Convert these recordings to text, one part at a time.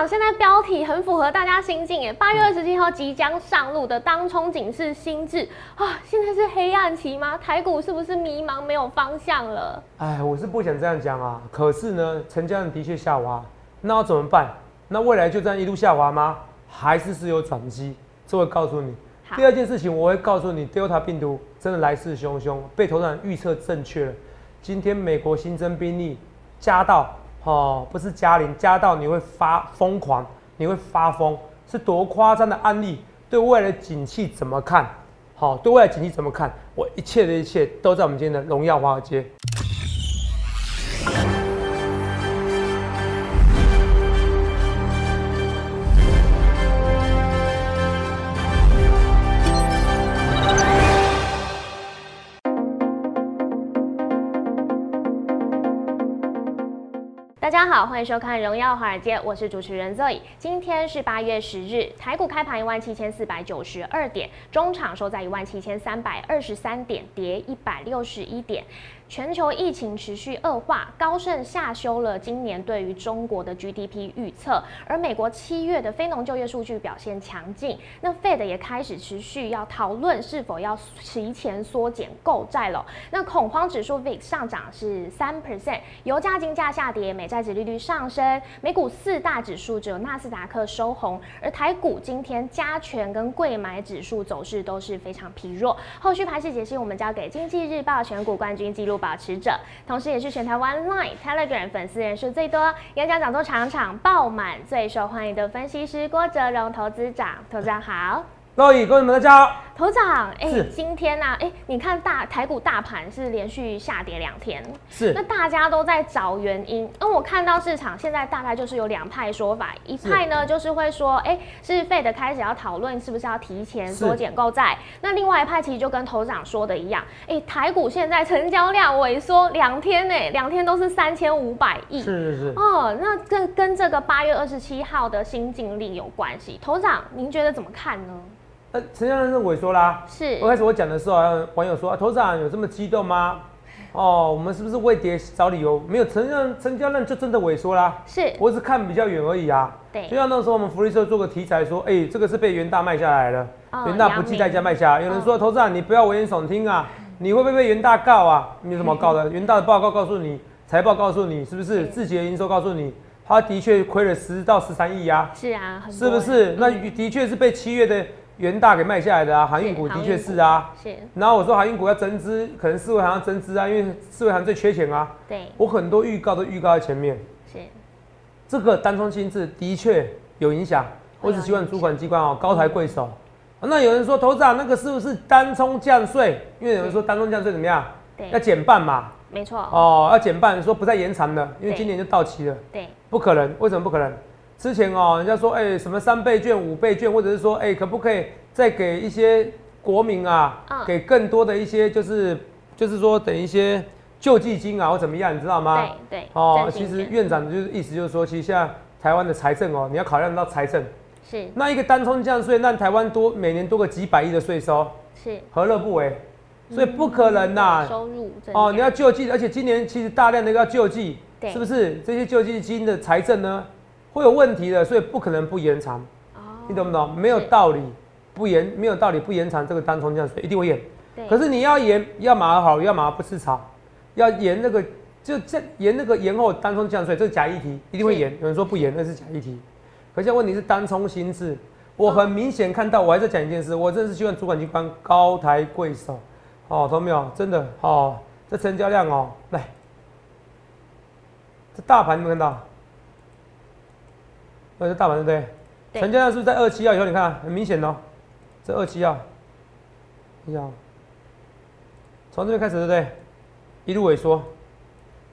长，现在标题很符合大家心境耶。八月二十七号即将上路的当冲警示心智啊，现在是黑暗期吗？台股是不是迷茫没有方向了？哎，我是不想这样讲啊。可是呢，成交量的确下滑，那要怎么办？那未来就这样一路下滑吗？还是是有转机？这会告诉你。第二件事情，我会告诉你，Delta 病毒真的来势汹汹，被头长预测正确了。今天美国新增病例加到。哦，不是加零，加到你会发疯狂，你会发疯，是多夸张的案例？对未来的景气怎么看？好，对未来景气怎么看？我一切的一切都在我们今天的荣耀华尔街。好，欢迎收看《荣耀华尔街》，我是主持人 Zoe。今天是八月十日，台股开盘一万七千四百九十二点，中场收在一万七千三百二十三点，跌一百六十一点。全球疫情持续恶化，高盛下修了今年对于中国的 GDP 预测，而美国七月的非农就业数据表现强劲，那 Fed 也开始持续要讨论是否要提前缩减购债了。那恐慌指数 VIX 上涨是三 percent，油价金价下跌，美债值利率上升，美股四大指数只有纳斯达克收红，而台股今天加权跟贵买指数走势都是非常疲弱。后续盘势解析，我们交给经济日报选股冠军记录。保持者，同时也是全台湾 Line、Telegram 粉丝人数最多、演讲讲座场场爆满、最受欢迎的分析师郭哲荣投资长，投资长好。各位观众们，大家好。头长，哎，今天呢，哎，你看大台股大盘是连续下跌两天，是，那大家都在找原因。那我看到市场现在大概就是有两派说法，一派呢就是会说，哎，是费的开始要讨论是不是要提前缩减购债。那另外一派其实就跟头长说的一样，哎，台股现在成交量萎缩两天呢，两天都是三千五百亿，是是是。哦，那跟跟这个八月二十七号的新净利有关系。头长，您觉得怎么看呢？呃，成交量是萎缩啦。是。我开始我讲的时候，网友说啊，头长有这么激动吗？哦，我们是不是为跌找理由？没有，成交量成交量就真的萎缩啦。是。我只看比较远而已啊。对。就像那时候我们福利社做个题材说，哎，这个是被元大卖下来了，元大不计代价卖下。有人说，头长你不要危言耸听啊，你会不会被元大告啊？你有什么告的？元大的报告告诉你，财报告诉你，是不是？自己的营收告诉你，他的确亏了十到十三亿啊。是啊，是不是？那的确是被七月的。元大给卖下来的啊，航运股的确是啊。是。然后我说航运股要增资，可能四维行要增资啊，因为四维行最缺钱啊。对。我很多预告都预告在前面。是。这个单冲心智的确有影响。我只希望主管机关哦高抬贵手。那有人说投资啊，那个是不是单冲降税？因为有人说单冲降税怎么样？对。要减半嘛。没错。哦，要减半，说不再延长了，因为今年就到期了。对。不可能，为什么不可能？之前哦，人家说哎什么三倍券、五倍券，或者是说哎可不可以再给一些国民啊，给更多的一些就是就是说等一些救济金啊或怎么样，你知道吗？对对。哦，其实院长的就是意思就是说，其实现在台湾的财政哦，你要考量到财政。是。那一个单冲降税，让台湾多每年多个几百亿的税收，是何乐不为？所以不可能呐。收入哦，你要救济，而且今年其实大量的要救济，是不是？这些救济金的财政呢？会有问题的，所以不可能不延长。哦，你懂不懂？没有道理不延，没有道理不延长这个单冲降税，一定会延。可是你要延，要马好，要马不吃草，要延那个就这延那个延后单冲降税，这是假议题，一定会延。有人说不延，那是假议题。可是问题是单冲心智，我很明显看到，我还在讲一件事，我真的是希望主管机关高抬贵手。哦，懂没有？真的哦，这成交量哦，来，这大盘有没有看到？那是大盘对不对？成交量是不是在二七幺以后？你看很明显哦，这二七幺，你看，从这边开始对不对？一路萎缩，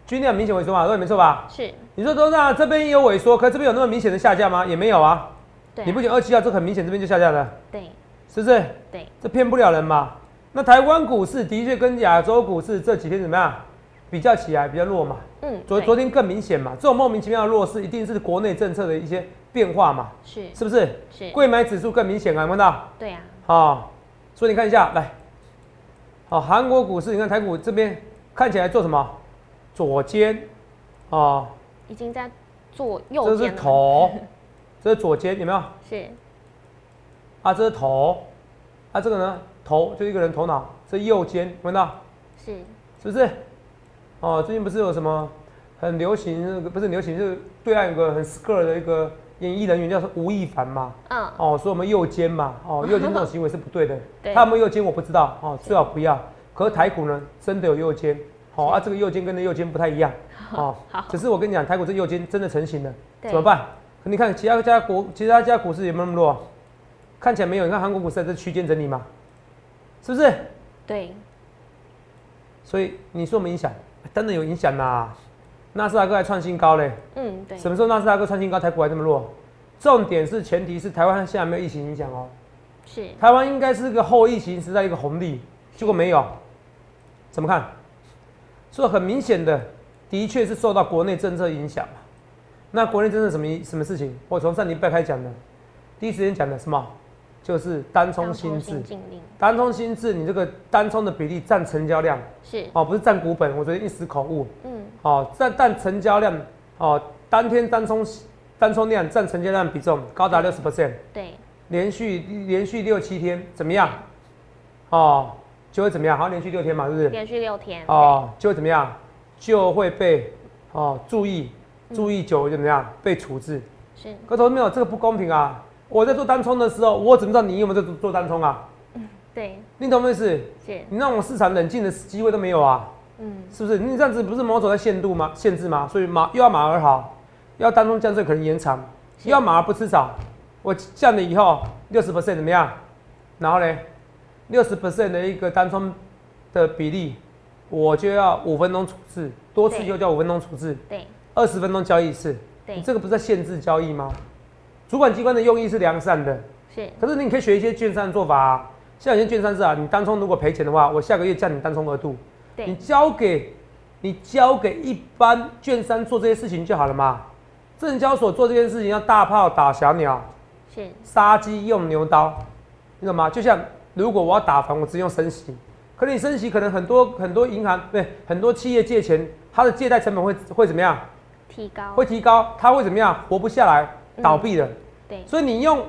均量明显萎缩嘛，对，没错吧？是。你说多少？这边有萎缩，可这边有那么明显的下降吗？也没有啊。对。你不讲二七幺，这很明显这边就下降了。对。是不是？对。这骗不了人嘛。那台湾股市的确跟亚洲股市这几天怎么样？比较起来比较弱嘛。嗯。昨昨天更明显嘛，这种莫名其妙的弱势，一定是国内政策的一些。变化嘛，是是不是？是，贵买指数更明显啊，有看到？对呀。好，所以你看一下，来，好，韩国股市，你看台股这边看起来做什么？左肩，啊，已经在做右肩这是头，这是左肩，有没有？是。啊，这是头，啊，这个呢，头就一个人头脑，这右肩，闻到？是。是不是？哦，最近不是有什么很流行，那个不是流行，就是对岸有个很 s k i r 的一个演艺人员，叫做吴亦凡嘛。嗯。哦，说我们右肩嘛，哦，右肩这种行为是不对的。对。他有没有右肩我不知道，哦，最好不要。可是台股呢，真的有右肩，好啊，这个右肩跟那右肩不太一样，哦，好。只是我跟你讲，台股这右肩真的成型了，怎么办？你看其他家股，其他家股市有没有那么弱？看起来没有。你看韩国股市在这区间整理嘛，是不是？对。所以你说没影响？真的有影响呐！纳斯达克还创新高嘞。嗯，对。什么时候纳斯达克创新高，台股还这么弱？重点是前提是台湾现在没有疫情影响哦。是。台湾应该是个后疫情时代一个红利，结果没有。怎么看？所以很明显的，的确是受到国内政策影响嘛。那国内政策什么什么事情？我从上礼拜开始讲的，第一时间讲的什么？就是单冲新制。单冲新制，你这个单冲的比例占成交量是哦，不是占股本。我昨天一时口误。嗯。哦，占占成交量哦，当天单冲单冲量占成交量比重高达六十 percent。对。连续连续六七天怎么样？哦。就会怎么样？好像连续六天嘛，是不是？连续六天哦，就会怎么样？就会被哦注意，注意久怎么样？被处置。是。可是没有这个不公平啊！我在做单冲的时候，我怎么知道你有没有在做做单冲啊？嗯，对。你懂意思？是。你让我市场冷静的机会都没有啊？嗯，是不是？你这样子不是某种在限度吗？限制吗？所以马又要马儿好，要单冲降税可能延长，又要马儿不吃草。我降了以后六十 percent 怎么样？然后呢？六十 percent 的一个单冲的比例，我就要五分钟处置，多次又叫五分钟处置，对，二十分钟交易一次，对，这个不是在限制交易吗？主管机关的用意是良善的，是，可是你可以学一些券商的做法啊，像有些券商是啊，你单冲如果赔钱的话，我下个月降你单冲额度，对，你交给你交给一般券商做这些事情就好了嘛，证交所做这件事情要大炮打小鸟，是，杀鸡用牛刀，你懂吗？就像。如果我要打房，我只用升息，可你升息可能很多很多银行对很多企业借钱，它的借贷成本会会怎么样？提高。会提高，它会怎么样？活不下来，倒闭了。对。所以你用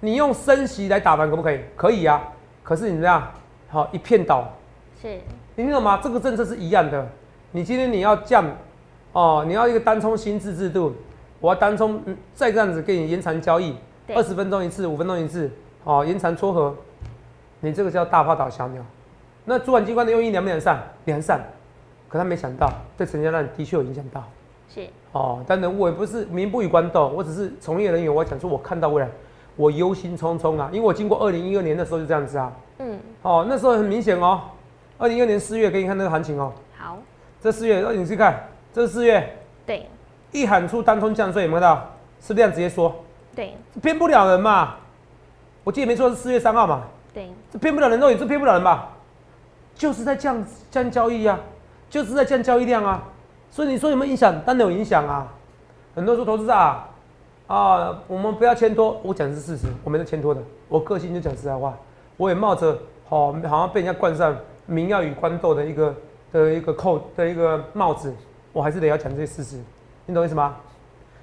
你用升息来打盘可不可以？可以啊。可是你怎么样？好一片倒。是。你听懂吗？这个政策是一样的。你今天你要降哦，你要一个单冲新制制度，我要单冲再这样子给你延长交易，二十分钟一次，五分钟一次，哦延长撮合。你这个叫大炮打小鸟，那主管机关的用意良不良善？良善，可他没想到对成交量的确有影响到。是哦，但人我也不是民不与官斗，我只是从业人员，我讲出我看到未来，我忧心忡忡啊，因为我经过二零一二年的时候就这样子啊。嗯。哦，那时候很明显哦，二零一二年四月给你看那个行情哦。好。这四月，那你去看，这是四月。对。一喊出单冲降税，有没有到？是不是这样直接说？对。骗不了人嘛？我记得没错是四月三号嘛。对，这骗不了人，肉也是骗不了人吧？就是在降降交易啊，就是在降交易量啊。所以你说有没有影响？当然有影响啊。很多说投资者啊，啊，我们不要牵拖。我讲的是事实，我没在牵拖的。我个性就讲实在话，我也冒着好好像被人家冠上民要与官斗的一个的一个扣的一个帽子，我还是得要讲这些事实。你懂意思吗？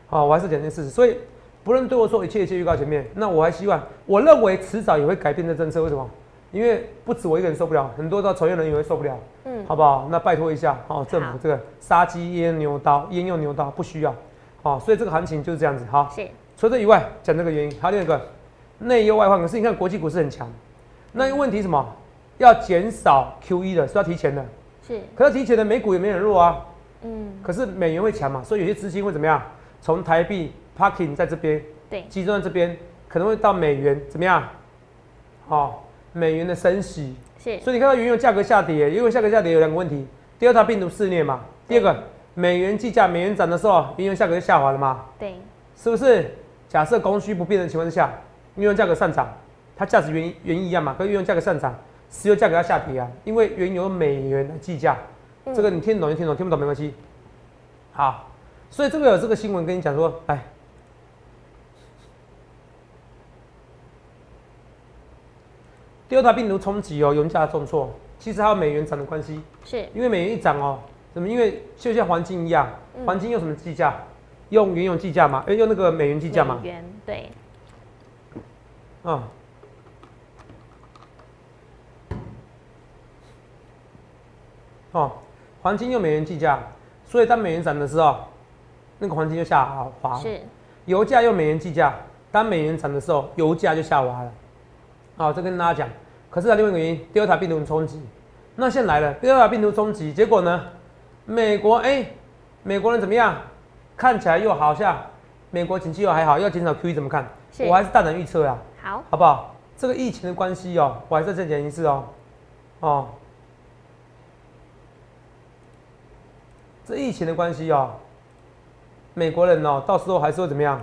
好，我还是讲这些事实。所以。不论对我说一切一切预告前面，那我还希望，我认为迟早也会改变这政策。为什么？因为不止我一个人受不了，很多的从业人员也会受不了。嗯，好不好？那拜托一下，哦，政府这个杀鸡焉牛刀，焉用牛刀，不需要。好，所以这个行情就是这样子。好，是。除了以外，讲这个原因，还有另一个内忧外患。可是你看国际股市很强，那问题什么？要减少 Q E 的，是要提前的。是。可是提前的美股也没很弱啊。嗯。可是美元会强嘛？所以有些资金会怎么样？从台币。Parking 在这边，对，集中在这边，可能会到美元怎么样？好，美元的升息，是，所以你看到原油价格下跌，因为价格下跌有两个问题，第二它病毒肆虐嘛，第二个美元计价，美元涨的时候，原油价格就下滑了嘛，对，是不是？假设供需不变的情况之下，原油价格上涨，它价值原因原因一样嘛，跟原油价格上涨，石油价格要下跌啊，因为原油美元的计价，这个你听懂就听懂，听不懂没关系。好，所以这个有这个新闻跟你讲说，哎。第二大病毒冲击哦，油价重挫，其实还有美元涨的关系，是因为美元一涨哦，怎么？因为就像黄金一样，黄金用什么计价？用原油计价嘛？哎，用那个美元计价嘛？美元对。啊。哦，黄金用美元计价，所以当美元涨的时候，那个黄金就下滑。是。油价用美元计价，当美元涨的时候，油价就下滑了。好，这跟大家讲。可是啊，另外一个原因，Delta 病毒冲击。那现在来了，Delta 病毒冲击，结果呢？美国哎，美国人怎么样？看起来又好像美国经济又还好，要减少 QE 怎么看？我还是大胆预测啊。好，好不好？这个疫情的关系哦，我还是再讲一次哦。哦，这疫情的关系哦，美国人哦，到时候还是会怎么样？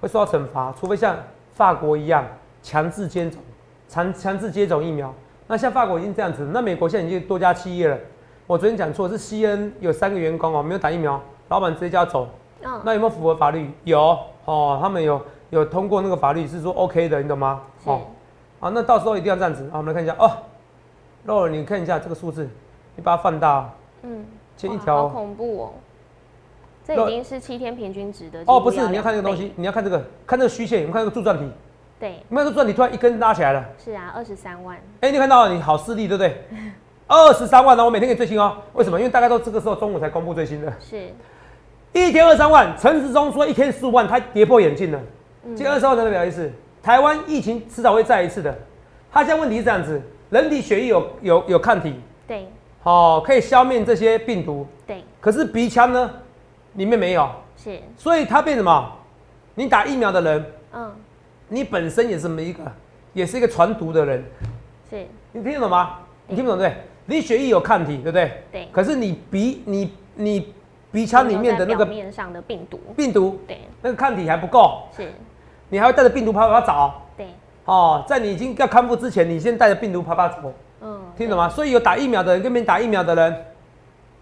会受到惩罚，除非像法国一样强制接种，强强制接种疫苗。那像法国已经这样子，那美国现在已经多家企业了。我昨天讲错，是 C N 有三个员工哦，没有打疫苗，老板直接叫走。嗯，那有没有符合法律？有哦，他们有有通过那个法律是说 O K 的，你懂吗？哦，啊，那到时候一定要这样子啊。我们来看一下哦，肉你看一下这个数字，你把它放大。嗯，前一条。好恐怖哦！这已经是七天平均值的。哦，不是，你要看这个东西，你要看这个，看这个虚线，我们看这个柱状体。对。你看这柱状体突然一根拉起来了。是啊，二十三万。哎，你看到你好势力，对不对？二十三万呢，我每天给最新哦。为什么？因为大概都这个时候中午才公布最新的。是，一天二三万。陈时中说一天十五万，他跌破眼镜了。今天二十万代表意思，台湾疫情迟早会再一次的。他现在问题是这样子：人体血液有有有抗体，对，好可以消灭这些病毒，对。可是鼻腔呢，里面没有，是。所以它变什么？你打疫苗的人，嗯，你本身也是么一个，也是一个传毒的人，是。你听得懂吗？你听不懂对？你血液有抗体，对不对？对。可是你鼻你你鼻腔里面的那个面上的病毒，病毒，对，那个抗体还不够，是。你还会带着病毒跑跑找，对。哦，在你已经要康复之前，你先带着病毒跑跑走，嗯，听懂吗？所以有打疫苗的人跟没打疫苗的人，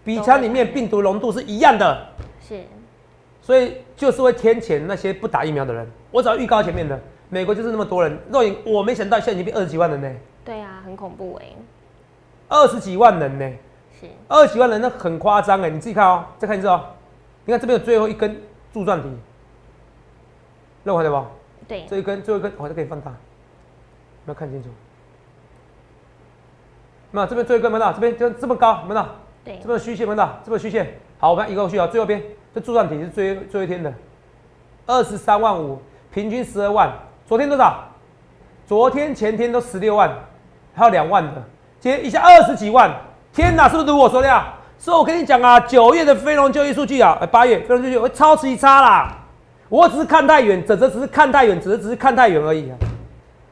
鼻腔里面病毒浓度是一样的，是。所以就是会天谴那些不打疫苗的人。我只要预告前面的，美国就是那么多人，若影，我没想到现在已经变二十几万人呢。对啊，很恐怖哎。二十几万人呢，是二十几万人，那很夸张哎！你自己看哦，再看一次哦。你看这边有最后一根柱状体，认回来吧？对，这一根最后一根，我再给你放大，没有看清楚。那这边最后一根没到，这边就这么高没到，对，这边虚线没到，这边虚线。好，我们一个去啊，最后边这柱状体是最最后一天的，二十三万五，平均十二万。昨天多少？昨天前天都十六万，还有两万的。接一下二十几万，天哪，是不是如我说的呀？所以我跟你讲啊，九月的非农就业数据啊，八月非农就业会超级差啦。我只是看太远，泽泽只是看太远，泽泽只是看太远而已啊。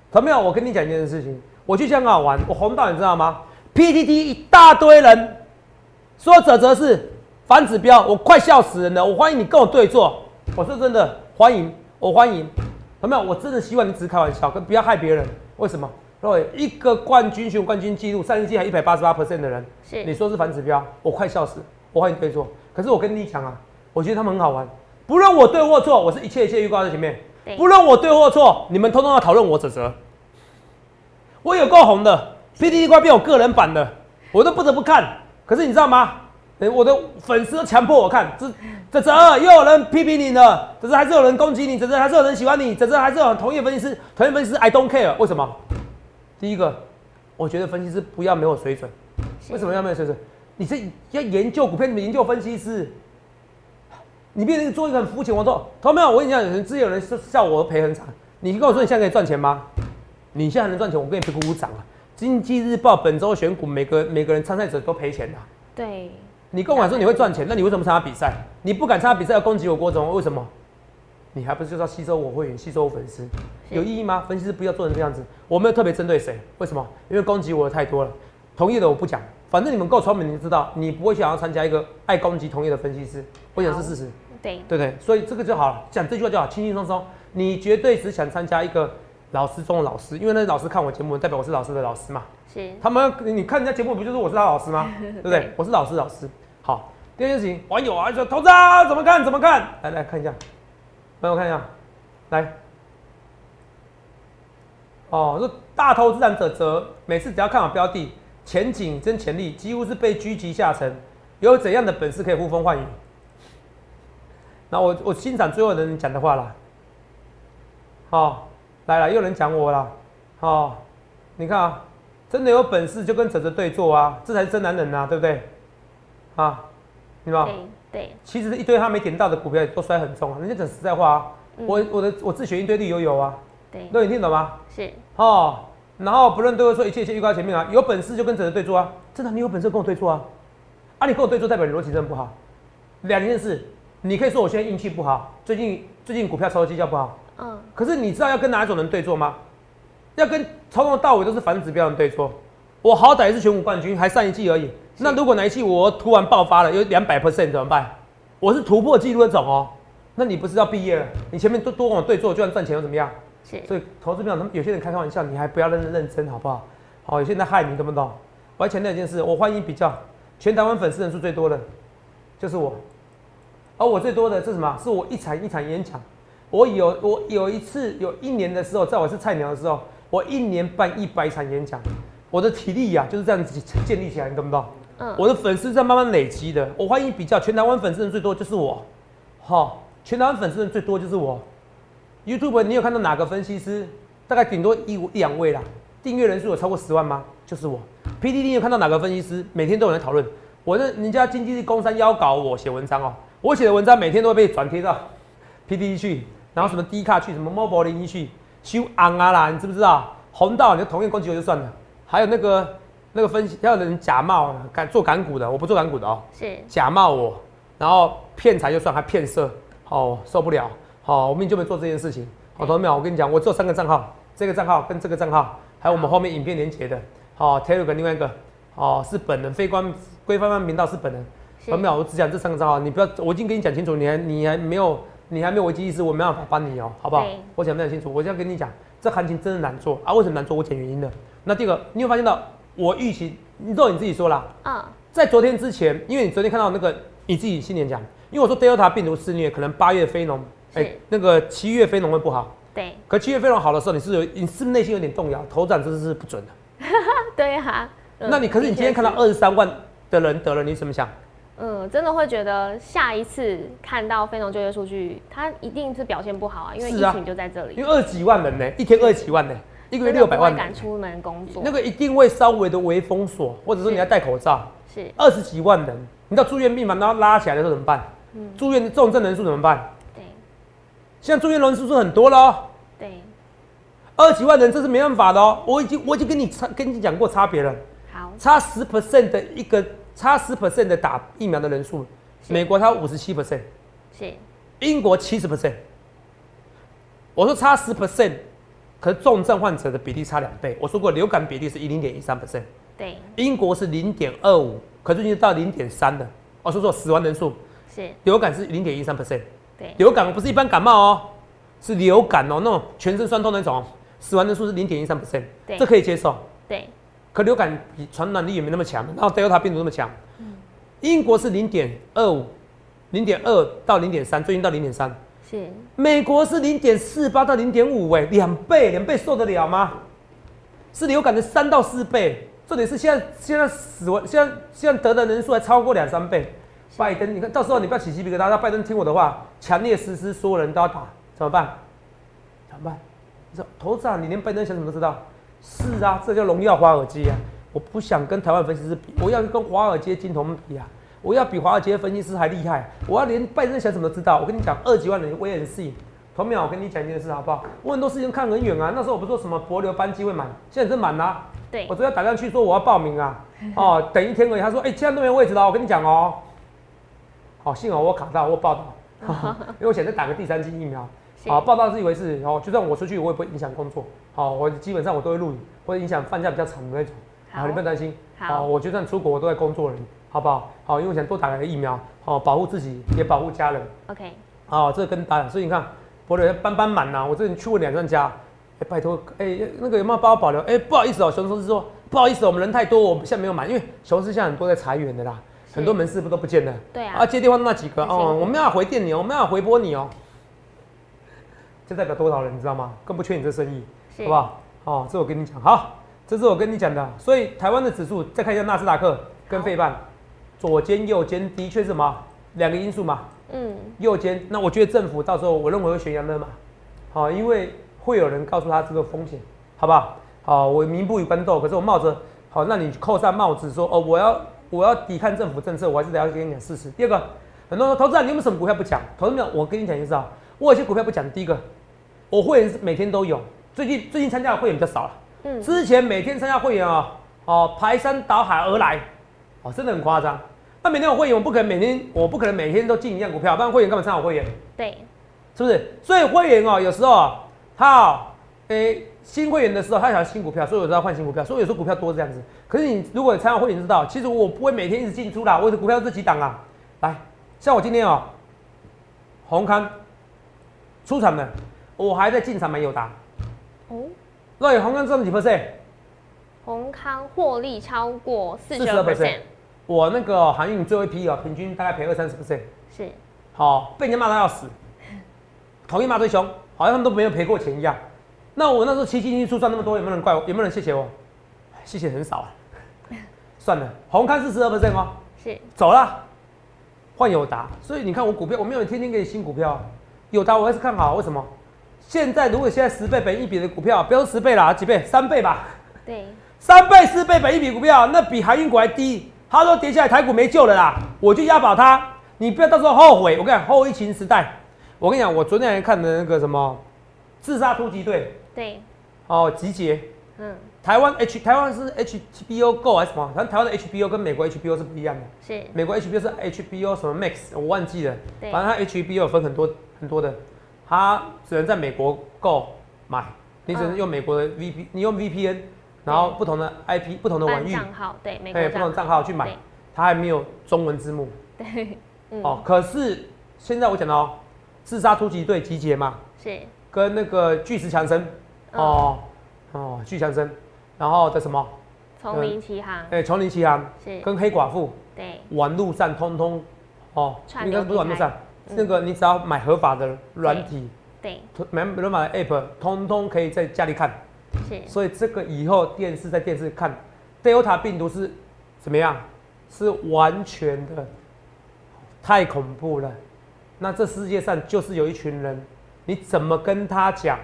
同没有？我跟你讲一件事情，我去香港玩，我红到你知道吗？PTT 一大堆人说泽泽是反指标，我快笑死人了。我欢迎你跟我对坐，我说真的，欢迎，我欢迎。同没有？我真的希望你只是开玩笑，跟不要害别人。为什么？对，一个冠军选冠军记录，赛季还一百八十八 percent 的人，是你说是反指标，我快笑死，我欢迎对错。可是我跟你讲啊，我觉得他们很好玩，不论我对或错，我是一切一切预告在前面。不论我对或错，你们通通要讨论我指责。我有够红的，PDD 快变我个人版的，我都不得不看。可是你知道吗？我的粉丝都强迫我看，这这这又有人批评你了，这这还是有人攻击你，这这还是有人喜欢你，这这还是有同业分析师，同业分析师 I don't care，为什么？第一个，我觉得分析师不要没有水准。为什么要没有水准？你是要研究股票，你研究分析师，你变成做一个很肤浅。我说，同没有？我跟你讲，有人之前有人笑我赔很惨。你跟我说你现在可以赚钱吗？你现在能赚钱，我跟你鼓鼓掌啊！经济日报本周选股，每个每个人参赛者都赔钱的。对。你跟我说你会赚钱，那你为什么参加比赛？你不敢参加比赛要攻击我郭总，为什么？你还不是就是要吸收我会员，吸收我粉丝，有意义吗？分析师不要做成这样子。我没有特别针对谁，为什么？因为攻击我的太多了。同意的我不讲，反正你们够聪明，你就知道，你不会想要参加一个爱攻击同业的分析师。我讲是事实，对对对，所以这个就好了，讲这句话就好，轻轻松松。你绝对只想参加一个老师中的老师，因为那老师看我节目，代表我是老师的老师嘛。是。他们你看人家节目，不就是我是他老师吗？对不对？我是老师，老师。好，第二件事情，网友啊说投资啊怎么看怎么看？来来看一下，帮我看一下。来，哦，说大投资者则每次只要看好标的前景跟潜力，几乎是被狙击下沉。有怎样的本事可以呼风唤雨？那我我欣赏最后的人讲的话啦。好，来了，又有人讲我了。好，你看啊，真的有本事就跟哲哲对坐啊，这才是真男人呐，对不对？啊，你知道对对，其实一堆他没点到的股票都摔很重啊，人家讲实在话啊，我我的我自选一堆绿油油啊，对，那你听懂吗？是，哦，然后不论对会说一切一切预告前面啊，有本事就跟哲哲对坐啊，真的你有本事跟我对坐啊，啊你跟我对坐代表你逻辑真的不好，两件事，你可以说我现在运气不好，最近最近股票操作绩效不好，嗯，可是你知道要跟哪一种人对坐吗？要跟从头到尾都是反指标人对坐，我好歹也是全股冠军，还上一季而已。那如果哪一期我突然爆发了，有两百 percent 怎么办？我是突破纪录那种哦，那你不是要毕业了？你前面都多跟我对坐，就算赚钱又怎么样？是，所以投资票，他们有些人开开玩笑，你还不要认真认真，好不好？好，有些人在害你，懂不懂？我要强调一件事，我欢迎比较，全台湾粉丝人数最多的，就是我，而我最多的是什么？是我一场一场演讲，我有我有一次有一年的时候，在我是菜鸟的时候，我一年办一百场演讲，我的体力呀、就是这样子建立起来，你懂不懂？我的粉丝在慢慢累积的。我欢迎比较，全台湾粉丝人最多就是我，好，全台湾粉丝人最多就是我。YouTube 你有看到哪个分析师？大概顶多一一两位啦。订阅人数有超过十万吗？就是我。PDD 有看到哪个分析师？每天都有人讨论。我的人家经济工商邀稿我写文章哦，我写的文章每天都会被转贴到 PDD 去，然后什么 D 卡去，什么 Mobile 零一去，修昂啊啦，你知不知道？红到你就同意攻击我就算了，还有那个那个分析，要有人假冒敢做港股的，我不做港股的哦。是，假冒我，然后骗财就算，还骗色，哦，受不了，好、我们就没做这件事情。好，同学们，我跟你讲，我只有三个账号，这个账号跟这个账号，还有我们后面影片连接的，好、t e l e g r a m 另外一个，哦，是本人非官规范频道是本人。是同学们，我只讲这三个账号，你不要，我已经跟你讲清楚，你还你还没有你还没有危机意识，我没办法帮你哦，好不好？我讲得很清楚，我现在跟你讲，这行情真的难做啊，为什么难做？我讲原因的。那第二个，你有发现到我预期，你都你自己说啦，嗯，在昨天之前，因为你昨天看到那个你自己新年讲，因为我说 Delta 病毒肆虐，可能八月非农，哎、是那个七月非农会不好。对，可七月非农好的时候，你是有你是不是内心有点动摇，头涨真的是不准的。对哈、嗯那你可是你今天看到二十三万的人得了，你怎么想？嗯，真的会觉得下一次看到非农就业数据，它一定是表现不好啊，因为疫情就在这里，因为二十几万人呢，一天二十几万呢，一个月六百万人敢，出门工作，那个一定会稍微的微封锁，或者说你要戴口罩。是。二十几万人，你知道住院病房然后拉起来的时候怎么办？嗯。住院重症人数怎么办？对。现在住院人数是很多了哦。对，二十几万人，这是没办法的哦。我已经我已经跟你差跟你讲过差别了，好，差十 percent 的一个差十 percent 的打疫苗的人数，美国它五十七 percent，是。英国七十 percent。我说差十 percent，可是重症患者的比例差两倍。我说过流感比例是一零点一三 percent，对英国是零点二五，可最近到零点三的。我说说死亡人数，是，流感是零点一三 percent，对流感不是一般感冒哦，是流感哦，那种全身酸痛那种，死亡人数是零点一三 percent，对这可以接受。对可流感比传染力也没那么强，然后 Delta 病毒那么强。嗯英国是零点二五，零点二到零点三，最近到零点三。是，美国是零点四八到零点五，哎，两倍，两倍受得了吗？是流感的三到四倍。重点是现在现在死亡，现在现在得的人数还超过两三倍。拜登，你看到时候你不要起鸡皮疙瘩，让拜登听我的话，强烈实施所有人都要打，怎么办？怎么办？你说头长，你连拜登想什么都知道？是啊，这叫荣耀华尔街啊！我不想跟台湾分析师比，我要跟华尔街金童比啊！我要比华尔街分析师还厉害，我要连拜登想什么都知道。我跟你讲，二几万人威很细。同秒，我跟你讲一件事好不好？我很多事情看很远啊。那时候我不是说什么博流班机会满，现在真满啦、对我昨天打电话去说我要报名啊，哦，等一天而已。他说，哎、现在都没位置了，我跟你讲哦。好、幸好我卡到，我报道，因为我想再打个第三剂疫苗。是好，报道是一回事，哦，就算我出去，我也不会影响工作。好，我基本上我都会录影，或者影响放假比较长的那种。好，你不用担心。好我就算出国，我都在工作人，好不好？好，因为我想多打两个疫苗，好，保护自己，也保护家人。，OK，好，这个跟大家，所以你看，博流班班满呐。我之前去过两三家，哎、拜托，哎、那个有没有帮我保留？哎、不好意思哦、熊公司说不好意思、我们人太多，我们现在没有满，因为熊市现在很多在裁员的啦，很多门市不都不见了。对啊啊，接电话那几个哦，我们要回电你哦，我们要回拨你哦，这代表多少人你知道吗？更不缺你这生意，好不好？哦，这我跟你讲，好，这是我跟你讲的。所以台湾的指数，再看一下纳斯达克跟费半，左肩右肩的确是什么两个因素嘛，嗯，右肩。那我觉得政府到时候我认为会选杨乐嘛，好，因为会有人告诉他这个风险，好不好？好，我民不与官斗，可是我冒着好，那你扣上帽子说哦，我要我要抵抗政府政策，我还是得要跟你讲事实。第二个，很多人说投资人你有没有什么股票不讲？投资人，我跟你讲就是啊，我有些股票不讲。第一个，我会员是每天都有，最近最近参加的会员比较少了。嗯，之前每天参加会员啊，哦，排山倒海而来，哦，真的很夸张。那每天有会员，我不可能每天，我不可能每天都进一样股票，不然会员干嘛参考会员？对，是不是？所以会员哦，有时候啊，他诶新会员的时候，他想要新股票，所以我知道换新股票，所以有时候股票多这样子。可是你如果参加会员知道，其实我不会每天一直进出啦，我的股票这几档啊，来，像我今天哦，红康出场了，我还在进场买友达。哦，那红康挣几 percent？红康获利超过四十二 percent。我那个航运最后一批哦，平均大概赔二三十 percent，是，好被人家骂到要死，同意骂最凶，好像他们都没有赔过钱一样。那我那时候七进七出赚那么多，有没有人怪我？有没有人谢谢我？谢谢很少啊。算了，红康是十二 percent 吗？是，走了，换友达。所以你看我股票，我没有天天给你新股票，友达我还是看好。为什么？现在如果现在十倍本一比的股票，不要说十倍啦，几倍？三倍吧。对，三倍四倍本一比股票，那比航运股还低。他说跌下来台股没救了啦，我就押宝他，你不要到时候后悔。我跟你讲，后疫情时代，我跟你讲，我昨天还看的那个什么自杀突击队，对，哦，集结，嗯，台湾 H 台湾是 HBO Go 还是什么？反正台湾的 HBO 跟美国 HBO 是不一样的，是。美国 HBO 是 HBO 什么 Max，我忘记了，反正它 HBO 分很多很多的，它只能在美国购买，你只能用美国的 VP，你用 VPN。然后不同的 IP，不同的玩具账号，对，对，不同账号去买，它还没有中文字幕。对，哦，可是现在我讲到自杀突击队集结嘛，是跟那个巨石强森，哦哦，巨强森，然后的什么？丛林奇航。哎，丛林奇航是跟黑寡妇，对，网路上通通哦，应该不是网路上，那个你只要买合法的软体，对，买合法的 App，通通可以在家里看。所以这个以后电视在电视看，Delta 病毒是怎么样？是完全的太恐怖了。那这世界上就是有一群人，你怎么跟他讲，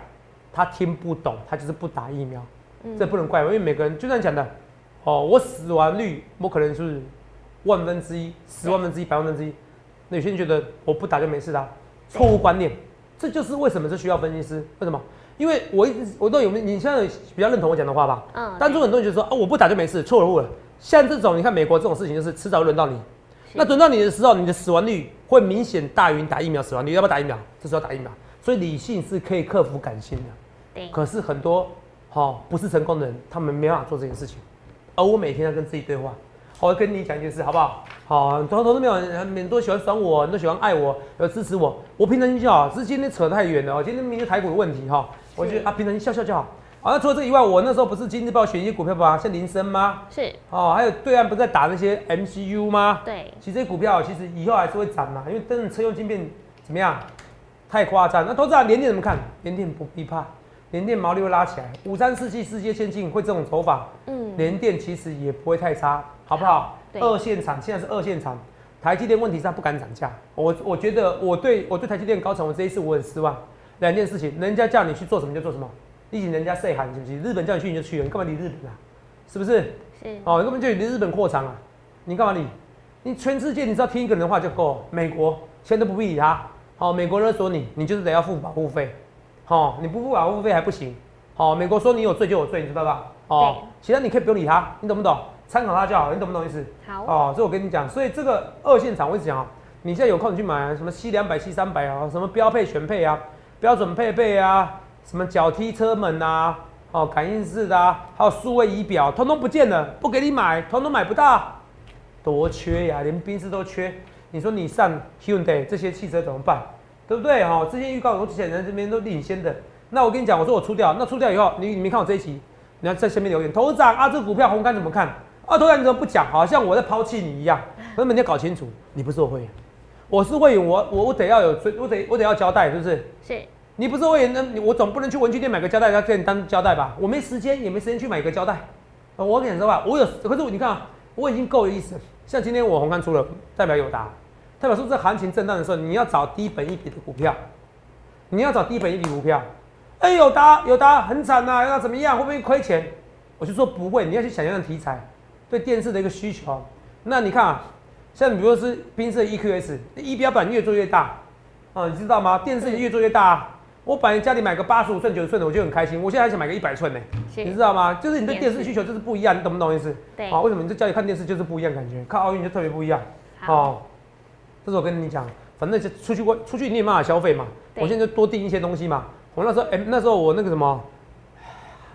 他听不懂，他就是不打疫苗。这不能怪我，因为每个人就这样讲的。哦，我死亡率我可能是万分之一、十万分之一、百万分之一。那有些人觉得我不打就没事啦，错误观念。这就是为什么是需要分析师？为什么？因为我一直我都有，你现在比较认同我讲的话吧？嗯。当初很多人就说啊，我不打就没事，错了。像这种，你看美国这种事情，就是迟早轮到你。那轮到你的时候，你的死亡率会明显大于打疫苗死亡率。要不要打疫苗？这时候打疫苗。所以理性是可以克服感性的。对。可是很多哈不是成功的人，他们没办法做这件事情。而我每天要跟自己对话。我跟你讲一件事，好不好？好，很多都没有，很多喜欢爽我，很多喜欢爱我，有支持我。我平常心就好，只是今天扯太远了。今天明天台股的问题哈。我觉得啊，平常笑笑就好。好，那除了这以外，我那时候不是今日报选一些股票吧，像林森吗？是。哦，还有对岸不是在打那些 MCU 吗？对。其实这些股票其实以后还是会涨嘛，因为真的车用晶片怎么样？太夸张。那投资者联电怎么看？联电不必怕，联电毛利会拉起来。五三四七世界先进会这种走法，嗯，联电其实也不会太差，好不好？二线厂现在是二线厂，台积电问题是它不敢涨价。我我觉得我对我对台积电高层，我这一次我很失望。两件事情，人家叫你去做什么就做什么，毕竟人家谁喊是不是？日本叫你去你就去了，你干嘛理日本啊？是不是？是。哦，你根本就离日本扩张啊！你干嘛理？你全世界你只要听一个人的话就够。美国钱都不必理他。好，美国勒索你，你就是得要付保护费。好，你不付保护费还不行。好，美国说你有罪就有罪，你知道吧？哦，其他你可以不用理他，你懂不懂？参考他就好，你懂不懂意思？好。哦，所以我跟你讲，所以这个二线厂我一直讲啊，你现在有空你去买什么 C 两百、C 三百啊，什么标配、全配啊。标准配备啊，什么脚踢车门呐，哦，感应式的啊，还有数位仪表，通通不见了，不给你买，通通买不到，多缺呀，连宾士都缺。你说你上 Hyundai 这些汽车怎么办？对不对？哈，这些预告有之前人这边都领先的。那我跟你讲，我说我出掉，那出掉以后，你你没看我这一期，你要在下面留言，头长啊，这股票红干怎么看？啊，头长你怎么不讲？好像我在抛弃你一样。根本你要搞清楚，你不是我会员。我是会员，我我我得要有追，我得我得要交代，是不是？是。你不是会员，那我总不能去文具店买个胶带，要给你当胶带吧？我没时间，也没时间去买个胶带。我跟你说吧，我有，可是你看啊，我已经够有意思了。像今天我红看出了代表友达，代表说这行情震荡的时候，你要找低本一笔的股票，你要找低本一笔股票。哎，有答有答，很惨呐，要怎么样？会不会亏钱？我就说不会，你要去想象题材对电视的一个需求。那你看啊，像比如说是宾士 EQS，仪表板越做越大啊，你知道吗？电视越做越大。我本来家里买个八十五寸、九十寸的，我就很开心。我现在还想买个一百寸呢，你知道吗？就是你的电视需求就是不一样，你懂不懂意思？对。啊，为什么你在家里看电视就是不一样感觉？看奥运就特别不一样。好。这是我跟你讲，反正就出去过，出去你也办法消费嘛。我现在就多订一些东西嘛。我那时候，哎，那时候我那个什么，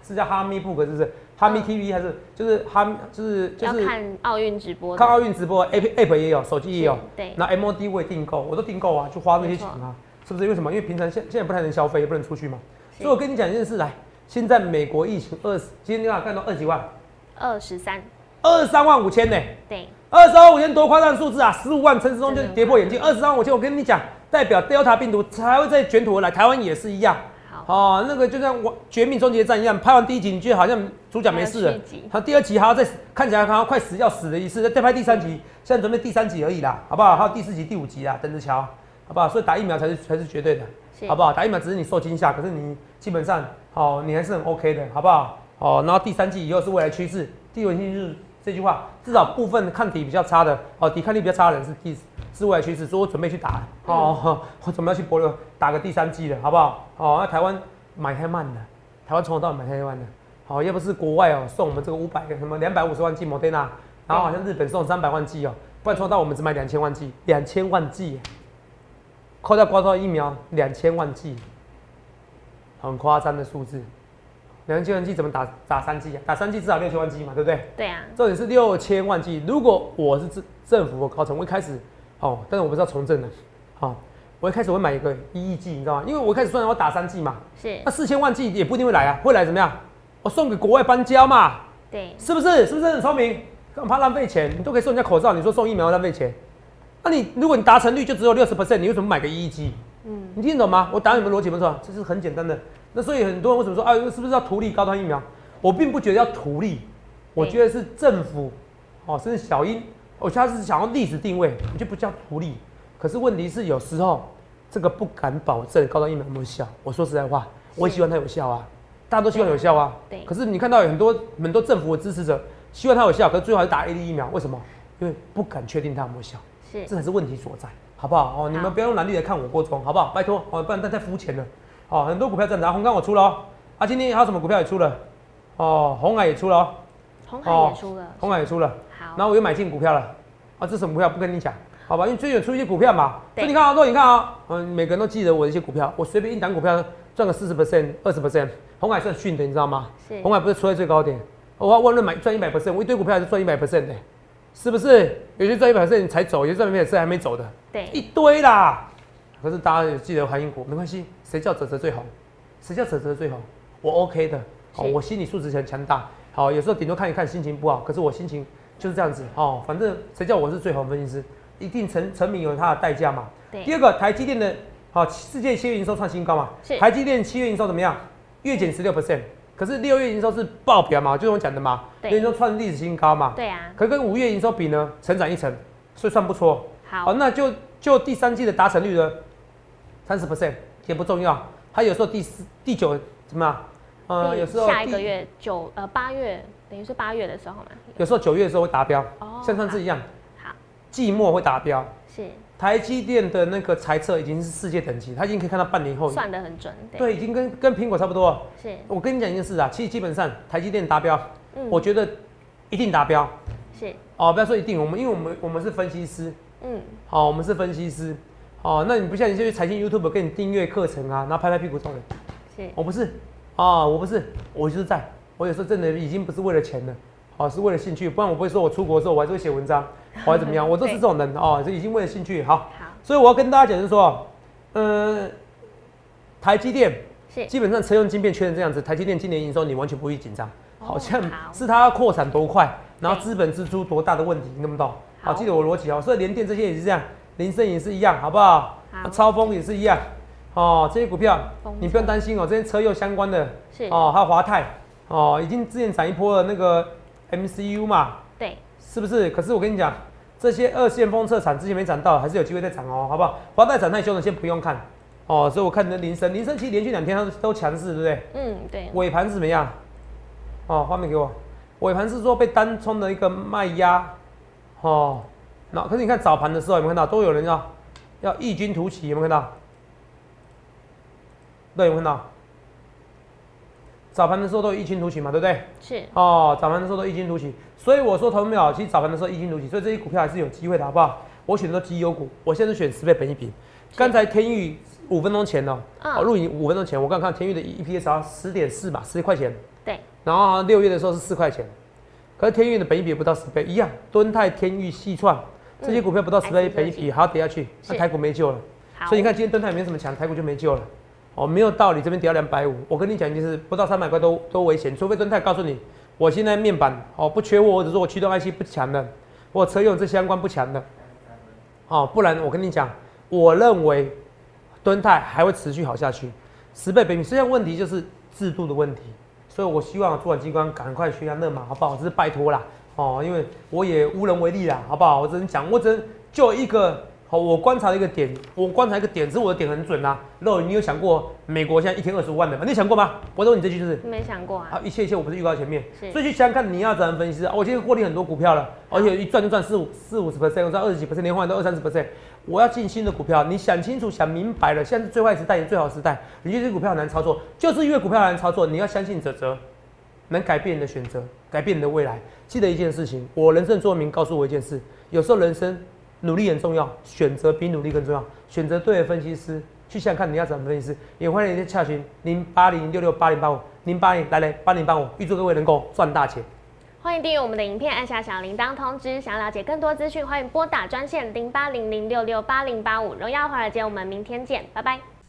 是叫哈密 book 是不是？哈密 TV 还是就是哈就是就是看奥运直播，看奥运直播，app app 也有，手机也有。对。那 MOD 我也订购，我都订购啊，就花那些钱啊，是不是？为什么？因为平常现现在不太能消费，也不能出去嘛。所以我跟你讲一件事，来，现在美国疫情二十，今天你看看到二几万？二十三。二十三万五千呢？对。二十三万五千多夸张数字啊！十五万陈时中就跌破眼镜。二十三万五千，我跟你讲，代表 Delta 病毒才会再卷土而来，台湾也是一样。哦，那个就像我《绝命终结战》一样，拍完第一集，你觉得好像主角没事了，他第二集还要再看起来好像快死要死的意思，再拍第三集，现在准备第三集而已啦，好不好？还有第四集、第五集啦，等着瞧，好不好？所以打疫苗才是才是绝对的，好不好？打疫苗只是你受惊吓，可是你基本上哦，你还是很 OK 的，好不好？哦，然后第三季以后是未来趋势，第五季是这句话，至少部分抗体比较差的，哦，抵抗力比较差的人是第。是未来趋势，所以我准备去打哦，我准备要去博流打个第三季了，好不好？哦，那台湾买太慢了，台湾从头到尾买太慢了。好，要不是国外哦送我们这个五百个什么两百五十万剂莫德纳，然后好像日本送三百万剂哦，不然从头到我们只买两千万剂，两千万剂，扣掉刮到疫苗两千万剂，很夸张的数字。两千万剂怎么打打三剂啊？打三剂至少六千万剂嘛，对不对？对啊。重点是六千万剂，如果我是政政府高层，我一开始。哦，但是我不知道从政的，好，我一开始会买一个一亿剂，你知道吗？因为我一开始算我打三剂嘛，是，那四千万剂也不一定会来啊，会来怎么样？我送给国外搬家嘛，对，是不是？是不是很聪明？干嘛浪费钱？你都可以送人家口罩，你说送疫苗浪费钱？那你如果你达成率就只有六十 percent，你为什么买个一亿剂？嗯，你听懂吗？我打你们逻辑没错，这是很简单的。那所以很多人为什么说啊，是不是要图利高端疫苗？我并不觉得要图利，我觉得是政府，哦，甚至小英。我他是想要历史定位，你就不叫图利。可是问题是，有时候这个不敢保证高端疫苗有没有效。我说实在话，我也希望它有效啊，大家都希望有效啊。对。可是你看到有很多很多政府的支持者希望它有效，可是最后还是打 A D 疫苗，为什么？因为不敢确定它有没有效。是。这才是问题所在，好不好？哦，你们不要用蓝绿来看我郭总，好不好？拜托，哦，不然太太肤浅了。哦，很多股票涨涨，红钢我出了哦。啊，今天还有什么股票也出了？哦，红海也出了哦。红海也出了。红海也出了。好。然后我又买进股票了。啊，这什么股票不跟你讲，好吧？因为最近出一些股票嘛，所以你看啊，若你看啊，嗯，每个人都记得我的一些股票，我随便一档股票赚个四十 percent、二十 percent，红海算逊的，你知道吗？是。红海不是出在最高点，我要万润买赚一百 percent，我一堆股票还是赚一百 percent 的，是不是？有些赚一百 percent 才走，有些赚一百 percent 还没走的，对，一堆啦。可是大家也记得韩英股，没关系，谁叫泽泽最红？谁叫泽泽最红？我 OK 的，好，我心理素质很强大，好，有时候顶多看一看心情不好，可是我心情。就是这样子哦，反正谁叫我是最好分析师，一定成成名有它的代价嘛。对。第二个，台积电的，好，世界七月营收创新高嘛。是。台积电七月营收怎么样？月减十六 percent，可是六月营收是爆表嘛，就是我讲的嘛。对。营收创历史新高嘛。对啊。可跟五月营收比呢，成长一成，所以算不错。好。那就就第三季的达成率呢，三十 percent 也不重要，它有时候第四、第九怎么样？呃，有时候下一个月九呃八月。等于是八月的时候嘛，有时候九月的时候会达标，哦，像上次一样，好，季末会达标，是。台积电的那个财测已经是世界等级，它已经可以看到半年后，算得很准，对，已经跟跟苹果差不多。是，我跟你讲一件事啊，其实基本上台积电达标，嗯，我觉得一定达标，是，哦，不要说一定，我们因为我们我们是分析师，嗯，好，我们是分析师，哦，那你不像你去财经 YouTube 给你订阅课程啊，然后拍拍屁股走人，是，我不是，啊，我不是，我就是在。我有时候真的已经不是为了钱了，哦，是为了兴趣，不然我不会说我出国的时候我还是会写文章，我还怎么样，我都是这种人。哦，就已经为了兴趣，好，好，所以我要跟大家讲就是说，嗯，台积电是。基本上车用晶片缺成这样子，台积电今年营收你完全不会紧张，好像是它扩产多快，然后资本支出多大的问题，你懂不懂？好，记得我逻辑哦，所以联电这些也是这样，林森也是一样，好不好？好，超风也是一样，哦，这些股票你不用担心哦，这些车用相关的，是哦，还有华泰。哦，已经之前涨一波的那个 MCU 嘛，对，是不是？可是我跟你讲，这这些二线封测产之前没涨到，还是有机会再涨哦，好不好？华泰涨太凶了，先不用看哦。所以我看你的铃声，铃声其实连续两天都都强势，对不对？嗯，对。尾盘是怎么样？哦，画面给我。尾盘是说被单冲的一个卖压，哦，那可是你看早盘的时候有没有看到都有人要要异军突起，有没有看到？对，有没有看到。早盘的时候都有异军突起嘛，对不对？是。哦，早盘的时候都异军突起，所以我说投没有，其实早盘的时候异军突起，所以这些股票还是有机会的，好不好？我选择绩优股，我现在选十倍本一比。刚才天宇五分钟前哦，哦，录影五分钟前，我刚看天宇的 EPS 啊，十点四吧，十块钱。对。然后六月的时候是四块钱，可是天宇的本益比不到十倍，一样。敦泰、天域、细创这些股票不到十倍本一比，还要跌下去，那台股没救了。所以你看今天敦泰没什么强，台股就没救了。哦，没有道理，这边跌到两百五，我跟你讲就是不到三百块都都危险，除非敦泰告诉你，我现在面板哦不缺货，或者说我驱动 IC 不强的，我车用这相关不强的，哦，不然我跟你讲，我认为敦泰还会持续好下去，十倍本益比，实际上问题就是制度的问题。所以，我希望主管机关赶快学下那嘛，好不好？这是拜托啦，哦，因为我也无能为力啦，好不好？我只能讲，我只能就一个，好，我观察一个点，我观察一个点，是我的点很准啦。肉，你有想过美国现在一天二十五万的吗？你想过吗？我问你这句就是没想过啊。啊，一切一切，我不是预告前面，所以去想想看，你要怎样分析啊？我今天获利很多股票了，而且一赚就赚四五四五十 percent，我赚二十几 percent，连换都二三十 percent。我要进新的股票，你想清楚、想明白了，现在是最坏时代，也最好时代。你觉得这股票难操作，就是因为股票难操作，你要相信泽泽。能改变你的选择，改变你的未来。记得一件事情，我人生座名告诉我一件事：有时候人生努力很重要，选择比努力更重要。选择对的分析师，去想看你要怎么分析师。也欢迎你洽询零八零六六八零八五零八零来来八零八五，预祝各位能够赚大钱。欢迎订阅我们的影片，按下小铃铛通知。想要了解更多资讯，欢迎拨打专线零八零零六六八零八五。荣耀华尔街，我们明天见，拜拜。